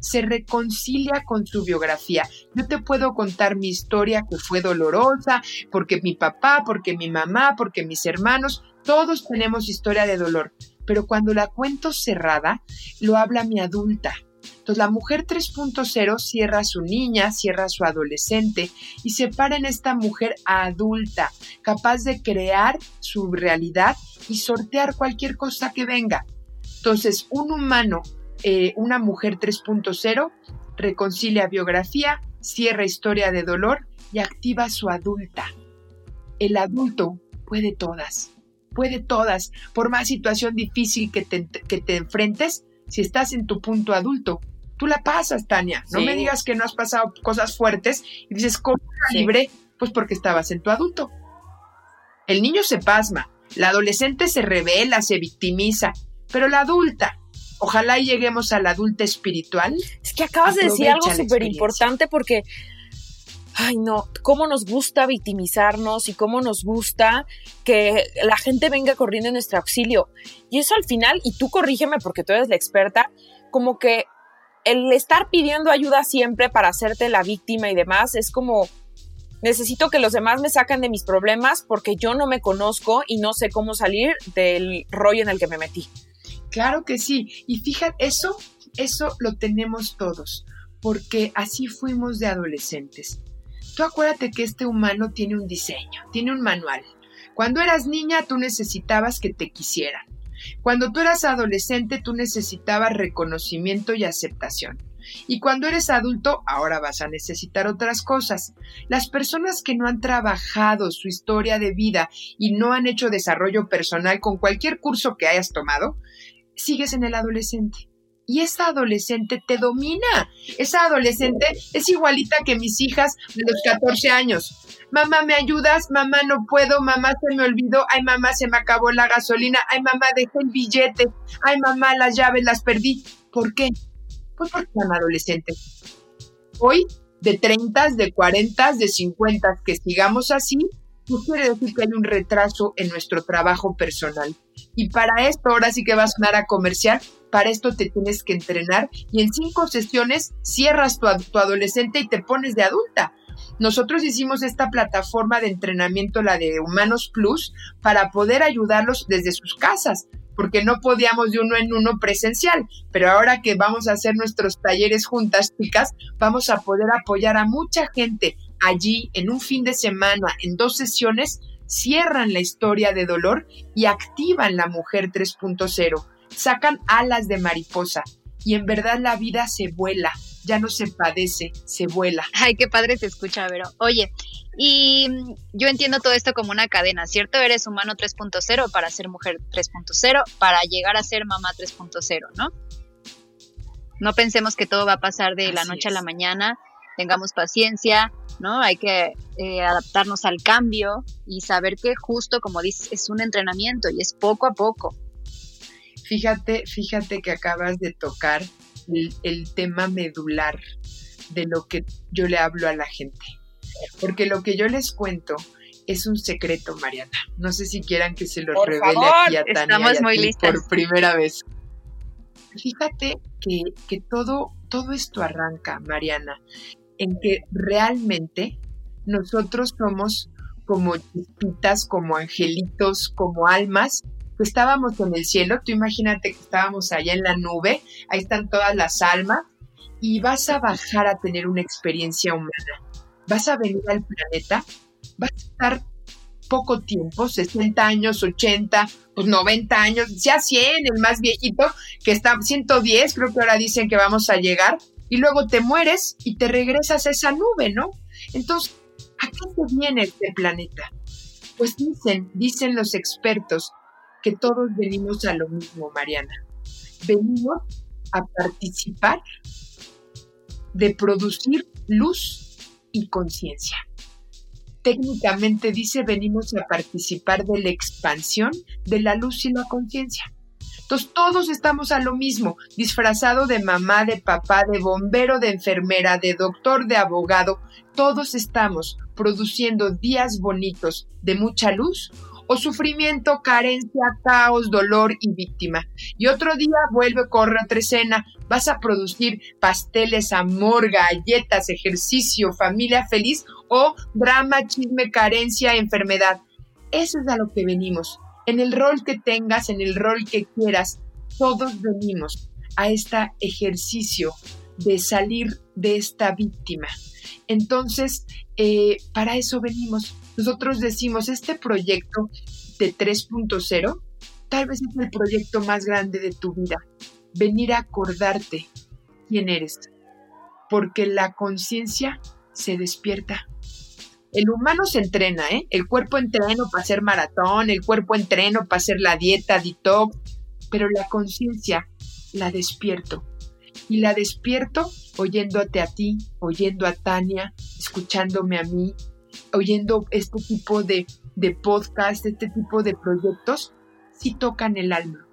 se reconcilia con su biografía. Yo te puedo contar mi historia que fue dolorosa, porque mi papá, porque mi mamá, porque mis hermanos, todos tenemos historia de dolor, pero cuando la cuento cerrada, lo habla mi adulta. Entonces la mujer 3.0 cierra a su niña, cierra a su adolescente y se para en esta mujer adulta, capaz de crear su realidad y sortear cualquier cosa que venga. Entonces, un humano, eh, una mujer 3.0, reconcilia biografía, cierra historia de dolor y activa su adulta. El adulto puede todas puede todas, por más situación difícil que te, que te enfrentes, si estás en tu punto adulto, tú la pasas, Tania. No me digas que no has pasado cosas fuertes y dices, ¿cómo libre? Pues porque estabas en tu adulto. El niño se pasma, la adolescente se revela, se victimiza, pero la adulta, ojalá lleguemos a la adulta espiritual. Es que acabas de decir algo súper importante porque ay no, cómo nos gusta victimizarnos y cómo nos gusta que la gente venga corriendo en nuestro auxilio. Y eso al final, y tú corrígeme porque tú eres la experta, como que el estar pidiendo ayuda siempre para hacerte la víctima y demás es como necesito que los demás me saquen de mis problemas porque yo no me conozco y no sé cómo salir del rollo en el que me metí. Claro que sí. Y fíjate, eso, eso lo tenemos todos, porque así fuimos de adolescentes. Tú acuérdate que este humano tiene un diseño, tiene un manual. Cuando eras niña tú necesitabas que te quisieran. Cuando tú eras adolescente tú necesitabas reconocimiento y aceptación. Y cuando eres adulto, ahora vas a necesitar otras cosas. Las personas que no han trabajado su historia de vida y no han hecho desarrollo personal con cualquier curso que hayas tomado, sigues en el adolescente y esa adolescente te domina. Esa adolescente es igualita que mis hijas de los 14 años. Mamá, ¿me ayudas? Mamá, no puedo. Mamá, se me olvidó. Ay, mamá, se me acabó la gasolina. Ay, mamá, dejé el billete. Ay, mamá, las llaves las perdí. ¿Por qué? Pues porque son adolescentes. Hoy, de 30, de 40, de 50, que sigamos así, no quiere decir que hay un retraso en nuestro trabajo personal. Y para esto, ahora sí que vas a sonar a comercial, para esto te tienes que entrenar y en cinco sesiones cierras tu, adolescente y te pones de adulta. Nosotros hicimos esta plataforma de entrenamiento, la de Humanos Plus, para poder ayudarlos desde sus casas, porque no podíamos de uno en uno presencial, pero ahora que vamos a hacer nuestros talleres juntas, chicas, vamos a poder apoyar a mucha gente allí en un fin de semana, en dos sesiones, cierran la historia de dolor y activan la mujer 3.0, sacan alas de mariposa y en verdad la vida se vuela, ya no se padece, se vuela. Ay, qué padre se escucha, Vero. Oye, y yo entiendo todo esto como una cadena, ¿cierto? Eres humano 3.0 para ser mujer 3.0, para llegar a ser mamá 3.0, ¿no? No pensemos que todo va a pasar de la noche a la mañana, tengamos paciencia, ¿no? Hay que eh, adaptarnos al cambio y saber que justo, como dices, es un entrenamiento y es poco a poco. Fíjate, fíjate que acabas de tocar el, tema medular de lo que yo le hablo a la gente. Porque lo que yo les cuento es un secreto, Mariana. No sé si quieran que se lo revele aquí a Tania estamos muy por primera vez. Fíjate que, que, todo, todo esto arranca, Mariana, en que realmente nosotros somos como chispitas, como angelitos, como almas estábamos en el cielo, tú imagínate que estábamos allá en la nube, ahí están todas las almas, y vas a bajar a tener una experiencia humana. Vas a venir al planeta, vas a estar poco tiempo, 60 años, 80, pues 90 años, ya 100, el más viejito, que está 110, creo que ahora dicen que vamos a llegar, y luego te mueres y te regresas a esa nube, ¿no? Entonces, ¿a qué se viene este planeta? Pues dicen, dicen los expertos, que todos venimos a lo mismo, Mariana. Venimos a participar de producir luz y conciencia. Técnicamente dice, venimos a participar de la expansión de la luz y la conciencia. Entonces todos estamos a lo mismo, disfrazado de mamá, de papá, de bombero, de enfermera, de doctor, de abogado. Todos estamos produciendo días bonitos de mucha luz o sufrimiento, carencia, caos, dolor y víctima. Y otro día vuelve, corre otra escena, vas a producir pasteles, amor, galletas, ejercicio, familia feliz o drama, chisme, carencia, enfermedad. Eso es a lo que venimos. En el rol que tengas, en el rol que quieras, todos venimos a este ejercicio de salir de esta víctima. Entonces, eh, para eso venimos. Nosotros decimos, este proyecto de 3.0 tal vez es el proyecto más grande de tu vida. Venir a acordarte quién eres, porque la conciencia se despierta. El humano se entrena, ¿eh? El cuerpo entreno para hacer maratón, el cuerpo entreno para hacer la dieta, detox, pero la conciencia la despierto. Y la despierto oyéndote a ti, oyendo a Tania, escuchándome a mí, oyendo este tipo de, de podcast, este tipo de proyectos, sí tocan el alma.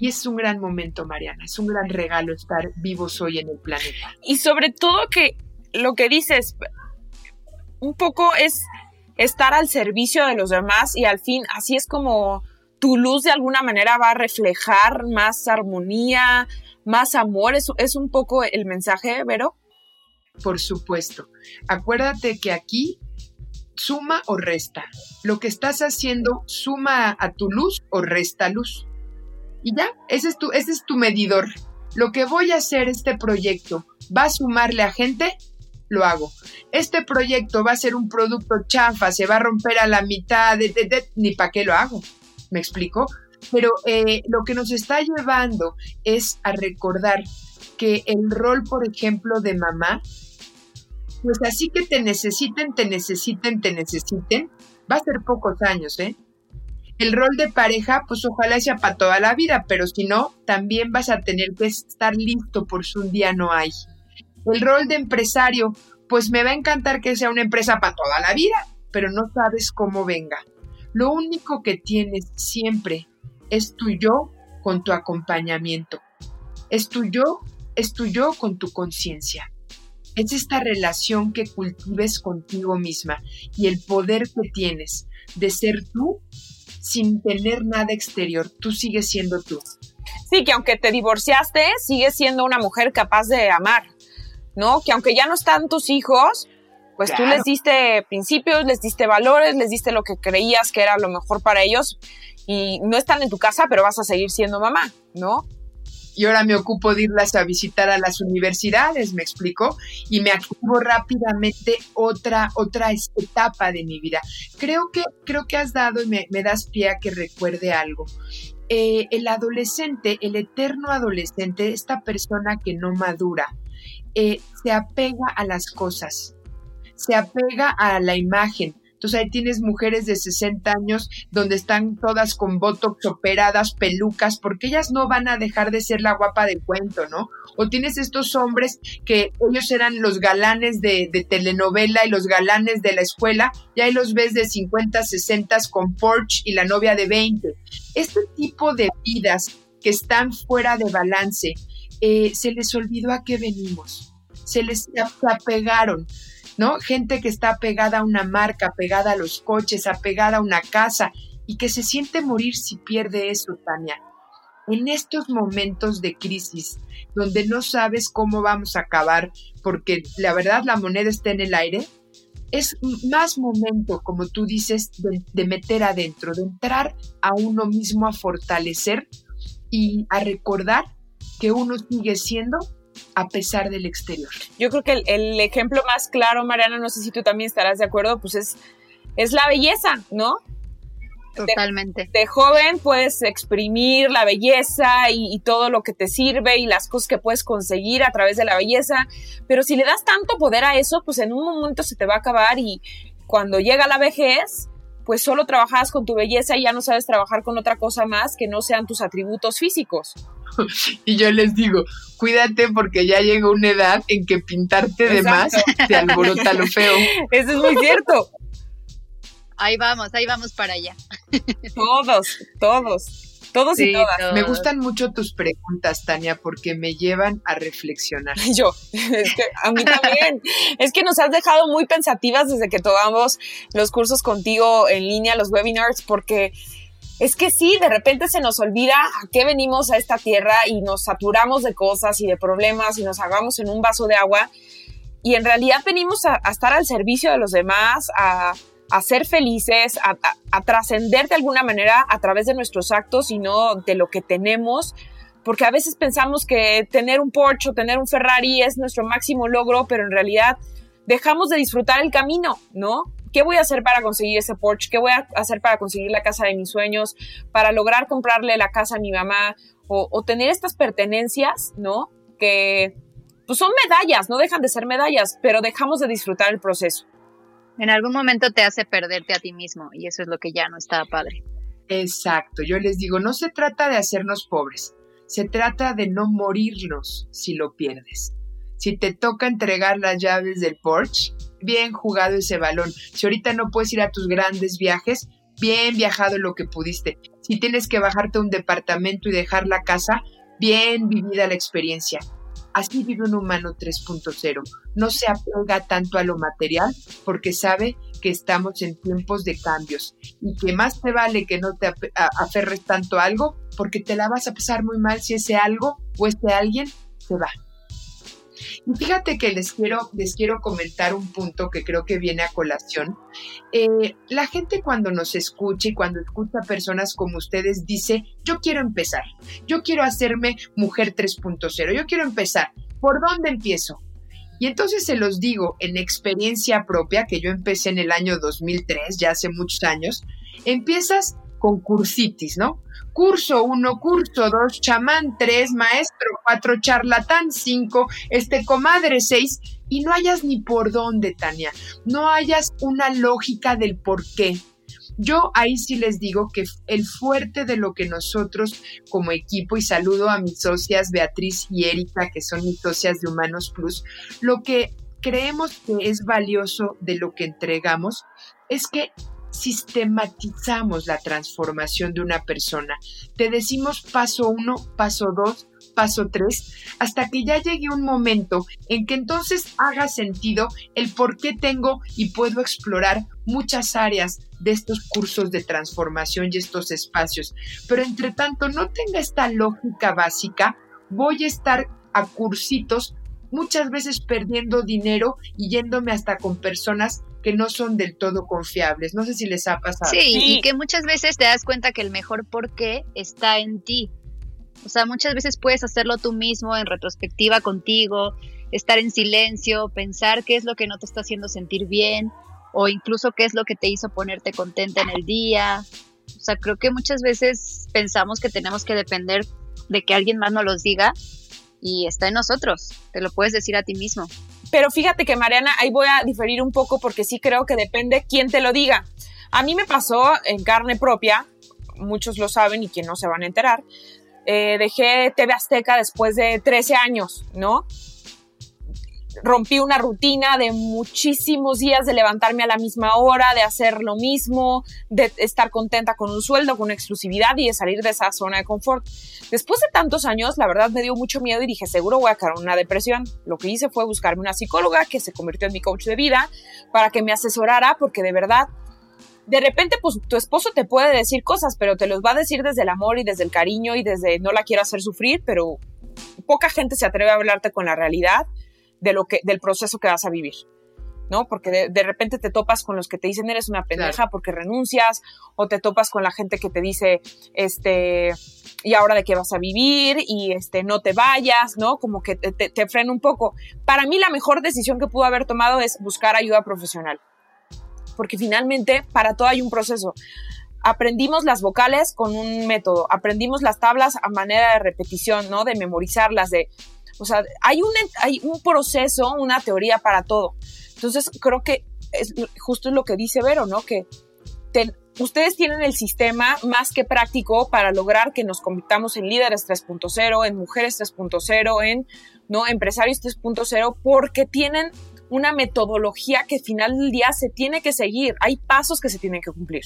Y es un gran momento, Mariana, es un gran regalo estar vivos hoy en el planeta. Y sobre todo que lo que dices, un poco es estar al servicio de los demás y al fin, así es como tu luz de alguna manera va a reflejar más armonía, más amor. Es, es un poco el mensaje, Vero. Por supuesto. Acuérdate que aquí suma o resta. Lo que estás haciendo suma a tu luz o resta luz. Y ya, ese es tu, ese es tu medidor. Lo que voy a hacer este proyecto va a sumarle a gente, lo hago. Este proyecto va a ser un producto chafa, se va a romper a la mitad, de, ni para qué lo hago. ¿Me explico? Pero eh, lo que nos está llevando es a recordar que el rol, por ejemplo, de mamá pues así que te necesiten, te necesiten, te necesiten, va a ser pocos años, ¿eh? El rol de pareja, pues ojalá sea para toda la vida, pero si no, también vas a tener que estar listo por si un día no hay. El rol de empresario, pues me va a encantar que sea una empresa para toda la vida, pero no sabes cómo venga. Lo único que tienes siempre es tu yo con tu acompañamiento. Es tu yo, es tu yo con tu conciencia es esta relación que cultives contigo misma y el poder que tienes de ser tú sin tener nada exterior. Tú sigues siendo tú. Sí, que aunque te divorciaste, sigues siendo una mujer capaz de amar, ¿no? Que aunque ya no están tus hijos, pues tú les diste principios, les diste valores, les diste lo que creías que era lo mejor para ellos y no están en tu casa, pero vas a seguir siendo mamá, ¿no? Y ahora me ocupo de irlas a visitar a las universidades, me explico, y me activo rápidamente otra, otra etapa de mi vida. Creo que, creo que has dado y me, das pie a que recuerde algo. Eh, el adolescente, el eterno adolescente, esta persona que no madura, eh, se apega a las cosas, se apega a la imagen, entonces ahí tienes mujeres de 60 años donde están todas con botox operadas, pelucas, porque ellas no van a dejar de ser la guapa del cuento, ¿no? O tienes estos hombres que ellos eran los galanes de, telenovela y los galanes de la escuela, y ahí los ves de 50, 60 con Porsche y la novia de 20. Este tipo de vidas que están fuera de balance, eh, se les olvidó a qué venimos, se les apegaron ¿no? Gente que está pegada a una marca, apegada a los coches, apegada a una casa y que se siente morir si pierde eso, Tania. En estos momentos de crisis, donde no sabes cómo vamos a acabar, porque la verdad la moneda está en el aire, es más momento, como tú dices, de, de meter adentro, de entrar a uno mismo a fortalecer y a recordar que uno sigue siendo a pesar del exterior. Yo creo que el, ejemplo más claro, Mariana, no sé si tú también estarás de acuerdo, pues es, es la belleza, ¿no? Totalmente. De, joven puedes exprimir la belleza y, y, todo lo que te sirve y las cosas que puedes conseguir a través de la belleza, pero si le das tanto poder a eso, pues en un momento se te va a acabar y cuando llega la vejez, pues solo trabajas con tu belleza y ya no sabes trabajar con otra cosa más que no sean tus atributos físicos. [LAUGHS] y yo les digo, cuídate porque ya llega una edad en que pintarte de más te alborota lo feo. [LAUGHS] Eso es muy cierto. Ahí vamos, ahí vamos para allá. Todos, todos. Todos y todas. Me gustan mucho tus preguntas, Tania, porque me llevan a reflexionar. [LAUGHS] Yo, es que a mí también. es que nos has dejado muy pensativas desde que tomamos los cursos contigo en línea, los webinars, porque es que sí, de repente se nos olvida a qué venimos a esta tierra y nos saturamos de cosas y de problemas y nos hagamos en un vaso de agua. Y en realidad venimos a, estar al servicio de los demás, a, ser felices, a, trascender de alguna manera a través de nuestros actos y no de lo que tenemos. Porque a veces pensamos que tener un Porsche o tener un Ferrari es nuestro máximo logro, pero en realidad dejamos de disfrutar el camino, ¿no? ¿Qué voy a hacer para conseguir ese Porsche? ¿Qué voy a hacer para conseguir la casa de mis sueños? Para lograr comprarle la casa a mi mamá o, tener estas pertenencias, ¿no? Que pues son medallas, no dejan de ser medallas, pero dejamos de disfrutar el proceso. En algún momento te hace perderte a ti mismo y eso es lo que ya no está padre. Exacto, yo les digo, no se trata de hacernos pobres, se trata de no morirnos si lo pierdes. Si te toca entregar las llaves del Porsche, bien jugado ese balón. Si ahorita no puedes ir a tus grandes viajes, bien viajado lo que pudiste. Si tienes que bajarte a un departamento y dejar la casa, bien vivida la experiencia. Así vive un humano 3.0. No se apega tanto a lo material porque sabe que estamos en tiempos de cambios y que más te vale que no te aferres tanto a algo porque te la vas a pasar muy mal si ese algo o ese alguien se va. Y fíjate que les quiero, les quiero comentar un punto que creo que viene a colación. Eh, la gente cuando nos escucha y cuando escucha a personas como ustedes dice, yo quiero empezar, yo quiero hacerme mujer 3.0, yo quiero empezar. ¿Por dónde empiezo? Y entonces se los digo en experiencia propia, que yo empecé en el año 2003, ya hace muchos años, empiezas con cursitis, ¿no? Curso 1, curso 2, chamán 3, maestro 4, charlatán 5, este comadre 6, y no hayas ni por dónde, Tania, no hayas una lógica del por qué. Yo ahí sí les digo que el fuerte de lo que nosotros como equipo, y saludo a mis socias Beatriz y Erika, que son mis socias de Humanos Plus, lo que creemos que es valioso de lo que entregamos es que sistematizamos la transformación de una persona. Te decimos paso uno, paso dos, paso 3, hasta que ya llegue un momento en que entonces haga sentido el por qué tengo y puedo explorar muchas áreas de estos cursos de transformación y estos espacios. Pero entre tanto no tenga esta lógica básica, voy a estar a cursitos muchas veces perdiendo dinero y yéndome hasta con personas que no son del todo confiables. No sé si les ha pasado. Sí, y que muchas veces te das cuenta que el mejor por qué está en ti. O sea, muchas veces puedes hacerlo tú mismo en retrospectiva contigo, estar en silencio, pensar qué es lo que no te está haciendo sentir bien o incluso qué es lo que te hizo ponerte contenta en el día. O sea, creo que muchas veces pensamos que tenemos que depender de que alguien más nos los diga y está en nosotros, te lo puedes decir a ti mismo. Pero fíjate que Mariana, ahí voy a diferir un poco porque sí creo que depende quién te lo diga. A mí me pasó en carne propia, muchos lo saben y quien no se van a enterar. Eh, dejé TV Azteca después de 13 años, ¿no? Rompí una rutina de muchísimos días de levantarme a la misma hora, de hacer lo mismo, de estar contenta con un sueldo, con exclusividad y de salir de esa zona de confort. Después de tantos años, la verdad me dio mucho miedo y dije, seguro voy a caer en una depresión. Lo que hice fue buscarme una psicóloga que se convirtió en mi coach de vida para que me asesorara porque de verdad de repente, pues tu esposo te puede decir cosas, pero te los va a decir desde el amor y desde el cariño y desde no la quiero hacer sufrir, pero poca gente se atreve a hablarte con la realidad de lo que, del proceso que vas a vivir. ¿no? Porque de, repente te topas con los que te dicen eres una pendeja porque renuncias, o te topas con la gente que te dice, este, y ahora de qué vas a vivir, y este, no te vayas, ¿no? Como que te, te frena un poco. Para mí la mejor decisión que pudo haber tomado es buscar ayuda profesional, porque finalmente para todo hay un proceso. Aprendimos las vocales con un método, aprendimos las tablas a manera de repetición, ¿no? De memorizarlas, de o sea, hay un, hay un proceso, una teoría para todo. Entonces, creo que es justo lo que dice Vero, ¿no? Que ustedes tienen el sistema más que práctico para lograr que nos convirtamos en líderes 3.0, en mujeres 3.0, en ¿no? empresarios 3.0, porque tienen una metodología que al final del día se tiene que seguir. Hay pasos que se tienen que cumplir.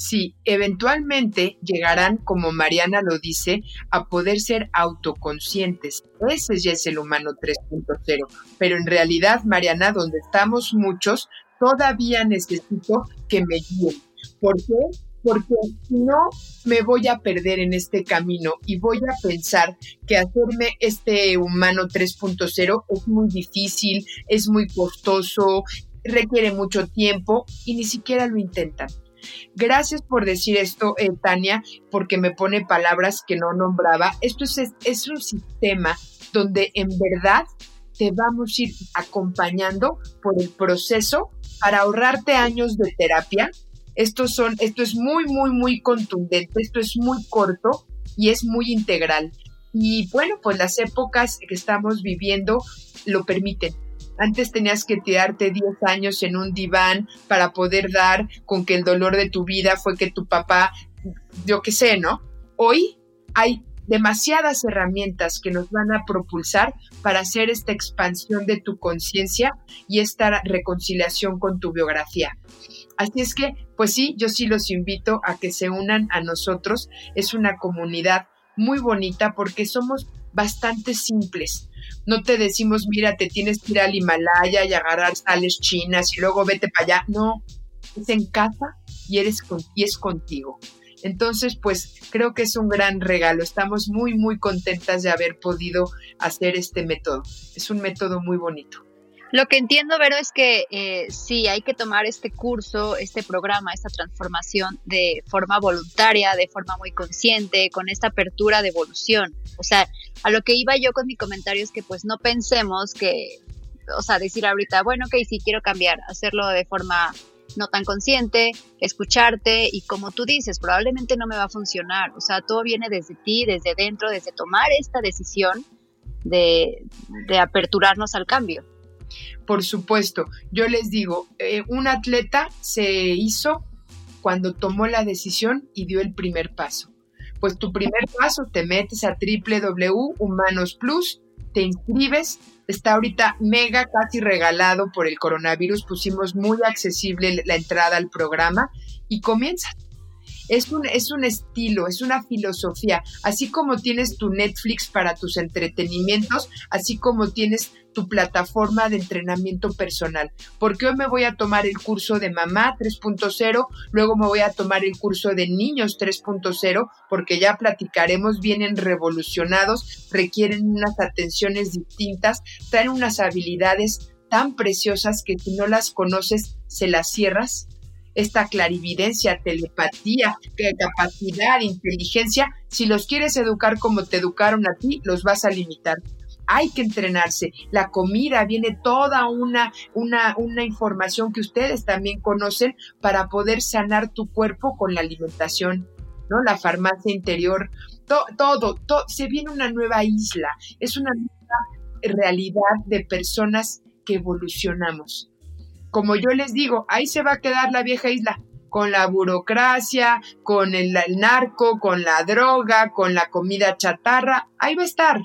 Sí, eventualmente llegarán, como Mariana lo dice, a poder ser autoconscientes. Ese ya es el humano 3.0. Pero en realidad, Mariana, donde estamos muchos, todavía necesito que me guíen. ¿Por qué? Porque no me voy a perder en este camino y voy a pensar que hacerme este humano 3.0 es muy difícil, es muy costoso, requiere mucho tiempo y ni siquiera lo intentan. Gracias por decir esto, eh, Tania, porque me pone palabras que no nombraba. Esto es, es un sistema donde en verdad te vamos a ir acompañando por el proceso para ahorrarte años de terapia. Estos son, esto es muy, muy, muy contundente, esto es muy corto y es muy integral. Y bueno, pues las épocas que estamos viviendo lo permiten. Antes tenías que tirarte 10 años en un diván para poder dar con que el dolor de tu vida fue que tu papá, yo qué sé, ¿no? Hoy hay demasiadas herramientas que nos van a propulsar para hacer esta expansión de tu conciencia y esta reconciliación con tu biografía. Así es que, pues sí, yo sí los invito a que se unan a nosotros. Es una comunidad muy bonita porque somos bastante simples. No te decimos, mira, te tienes que ir al Himalaya y agarrar sales chinas y luego vete para allá. No, es en casa y, eres y es contigo. Entonces, pues creo que es un gran regalo. Estamos muy, muy contentas de haber podido hacer este método. Es un método muy bonito. Lo que entiendo, Vero, es que eh, sí, hay que tomar este curso, este programa, esta transformación de forma voluntaria, de forma muy consciente, con esta apertura de evolución. O sea, a lo que iba yo con mi comentario es que pues no pensemos que, o sea, decir ahorita, bueno, ok, sí quiero cambiar, hacerlo de forma no tan consciente, escucharte y como tú dices, probablemente no me va a funcionar. O sea, todo viene desde ti, desde dentro, desde tomar esta decisión de, de aperturarnos al cambio. Por supuesto, yo les digo, eh, un atleta se hizo cuando tomó la decisión y dio el primer paso. Pues tu primer paso, te metes a www.humanos plus, te inscribes, está ahorita mega casi regalado por el coronavirus, pusimos muy accesible la entrada al programa y comienza. Es un, es un estilo, es una filosofía. Así como tienes tu Netflix para tus entretenimientos, así como tienes tu plataforma de entrenamiento personal. Porque hoy me voy a tomar el curso de mamá 3.0, luego me voy a tomar el curso de niños 3.0, porque ya platicaremos, vienen revolucionados, requieren unas atenciones distintas, traen unas habilidades tan preciosas que si no las conoces, se las cierras. Esta clarividencia, telepatía, capacidad, inteligencia, si los quieres educar como te educaron a ti, los vas a limitar hay que entrenarse. La comida viene toda una, una, una información que ustedes también conocen para poder sanar tu cuerpo con la alimentación, ¿no? La farmacia interior, todo, se viene una nueva isla, es una nueva realidad de personas que evolucionamos. Como yo les digo, ahí se va a quedar la vieja isla, con la burocracia, con el, narco, con la droga, con la comida chatarra, ahí va a estar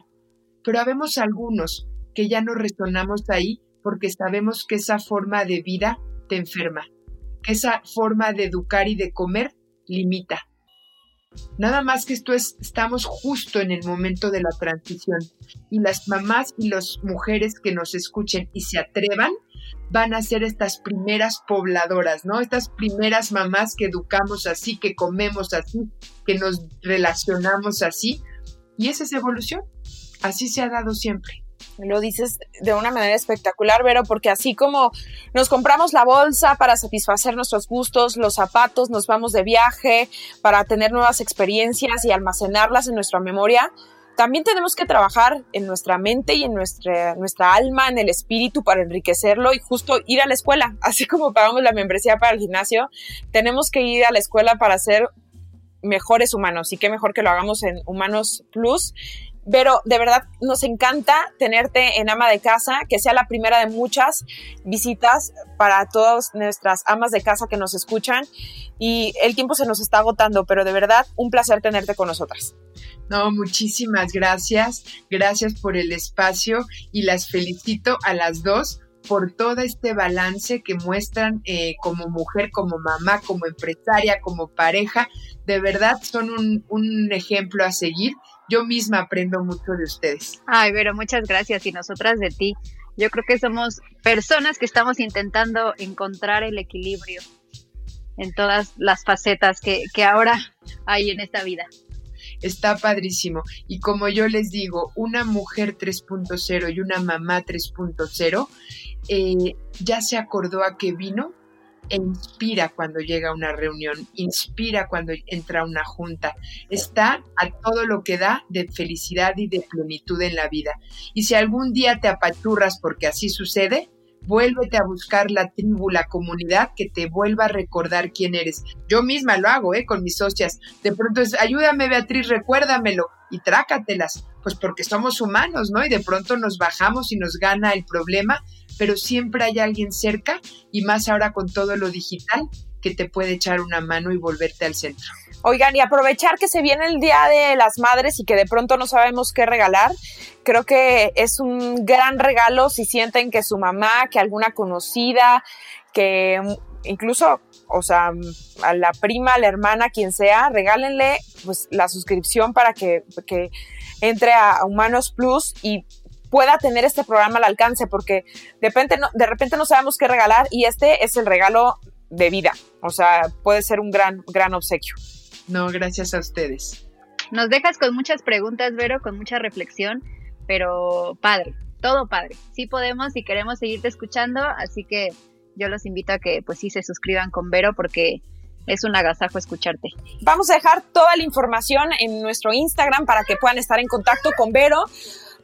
pero habemos algunos que ya no resonamos ahí porque sabemos que esa forma de vida te enferma, que esa forma de educar y de comer limita. Nada más que esto es, estamos justo en el momento de la transición y las mamás y las mujeres que nos escuchen y se atrevan van a ser estas primeras pobladoras, ¿no? Estas primeras mamás que educamos así, que comemos así, que nos relacionamos así. Y esa es evolución. Así se ha dado siempre. Lo dices de una manera espectacular, Vero, porque así como nos compramos la bolsa para satisfacer nuestros gustos, los zapatos, nos vamos de viaje para tener nuevas experiencias y almacenarlas en nuestra memoria, también tenemos que trabajar en nuestra mente y en nuestra, nuestra alma, en el espíritu para enriquecerlo y justo ir a la escuela. [LAUGHS] Así como pagamos la membresía para el gimnasio, tenemos que ir a la escuela para ser mejores humanos. Y qué mejor que lo hagamos en Humanos Plus pero de verdad nos encanta tenerte en ama de casa, que sea la primera de muchas visitas para todas nuestras amas de casa que nos escuchan. Y el tiempo se nos está agotando, pero de verdad un placer tenerte con nosotras. No, muchísimas gracias. Gracias por el espacio y las felicito a las dos por todo este balance que muestran eh, como mujer, como mamá, como empresaria, como pareja. De verdad son un, un ejemplo a seguir yo misma aprendo mucho de ustedes. Ay, pero muchas gracias y nosotras de ti. Yo creo que somos personas que estamos intentando encontrar el equilibrio en todas las facetas que, ahora hay en esta vida. Está padrísimo. Y como yo les digo, una mujer 3.0 y una mamá 3.0 eh, ya se acordó a qué vino inspira cuando llega una reunión, inspira cuando entra una junta, está a todo lo que da de felicidad y de plenitud en la vida. Y si algún día te apachurras porque así sucede, vuélvete a buscar la tribu, la comunidad que te vuelva a recordar quién eres. Yo misma lo hago, ¿eh? Con mis socias. De pronto es, ayúdame Beatriz, recuérdamelo y trácatelas, pues porque somos humanos, ¿no? Y de pronto nos bajamos y nos gana el problema pero siempre hay alguien cerca y más ahora con todo lo digital que te puede echar una mano y volverte al centro. Oigan, y aprovechar que se viene el Día de las Madres y que de pronto no sabemos qué regalar, creo que es un gran regalo si sienten que su mamá, que alguna conocida, que incluso, o sea, a la prima, a la hermana, quien sea, regálenle pues la suscripción para que, que entre a Humanos Plus y pueda tener este programa al alcance, porque de repente, no, de repente no sabemos qué regalar y este es el regalo de vida. O sea, puede ser un gran, gran obsequio. No, gracias a ustedes. Nos dejas con muchas preguntas, Vero, con mucha reflexión, pero padre, todo padre. Sí podemos y queremos seguirte escuchando, así que yo los invito a que pues sí se suscriban con Vero porque es un agasajo escucharte. Vamos a dejar toda la información en nuestro Instagram para que puedan estar en contacto con Vero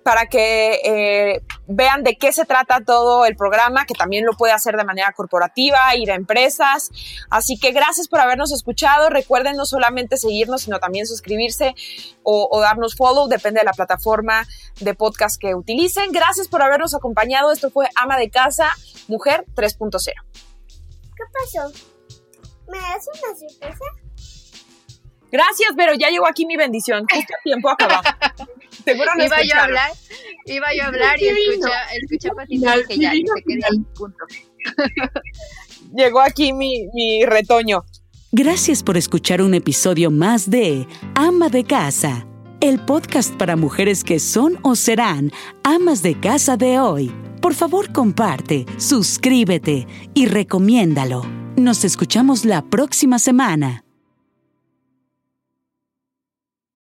para que eh, vean de qué se trata todo el programa, que también lo puede hacer de manera corporativa, ir a empresas. Así que gracias por habernos escuchado. Recuerden no solamente seguirnos, sino también suscribirse o, o darnos follow, depende de la plataforma de podcast que utilicen. Gracias por habernos acompañado. Esto fue Ama de Casa, Mujer 3.0. ¿Qué pasó? ¿Me das una sorpresa? Gracias, pero ya llegó aquí mi bendición. Justo tiempo acabamos. [LAUGHS] Seguro no iba yo a hablar, iba yo a hablar y escuché, a que ya se punto. [LAUGHS] Llegó aquí mi, mi retoño. Gracias por escuchar un episodio más de Ama de Casa, el podcast para mujeres que son o serán amas de casa de hoy. Por favor, comparte, suscríbete y recomiéndalo. Nos escuchamos la próxima semana.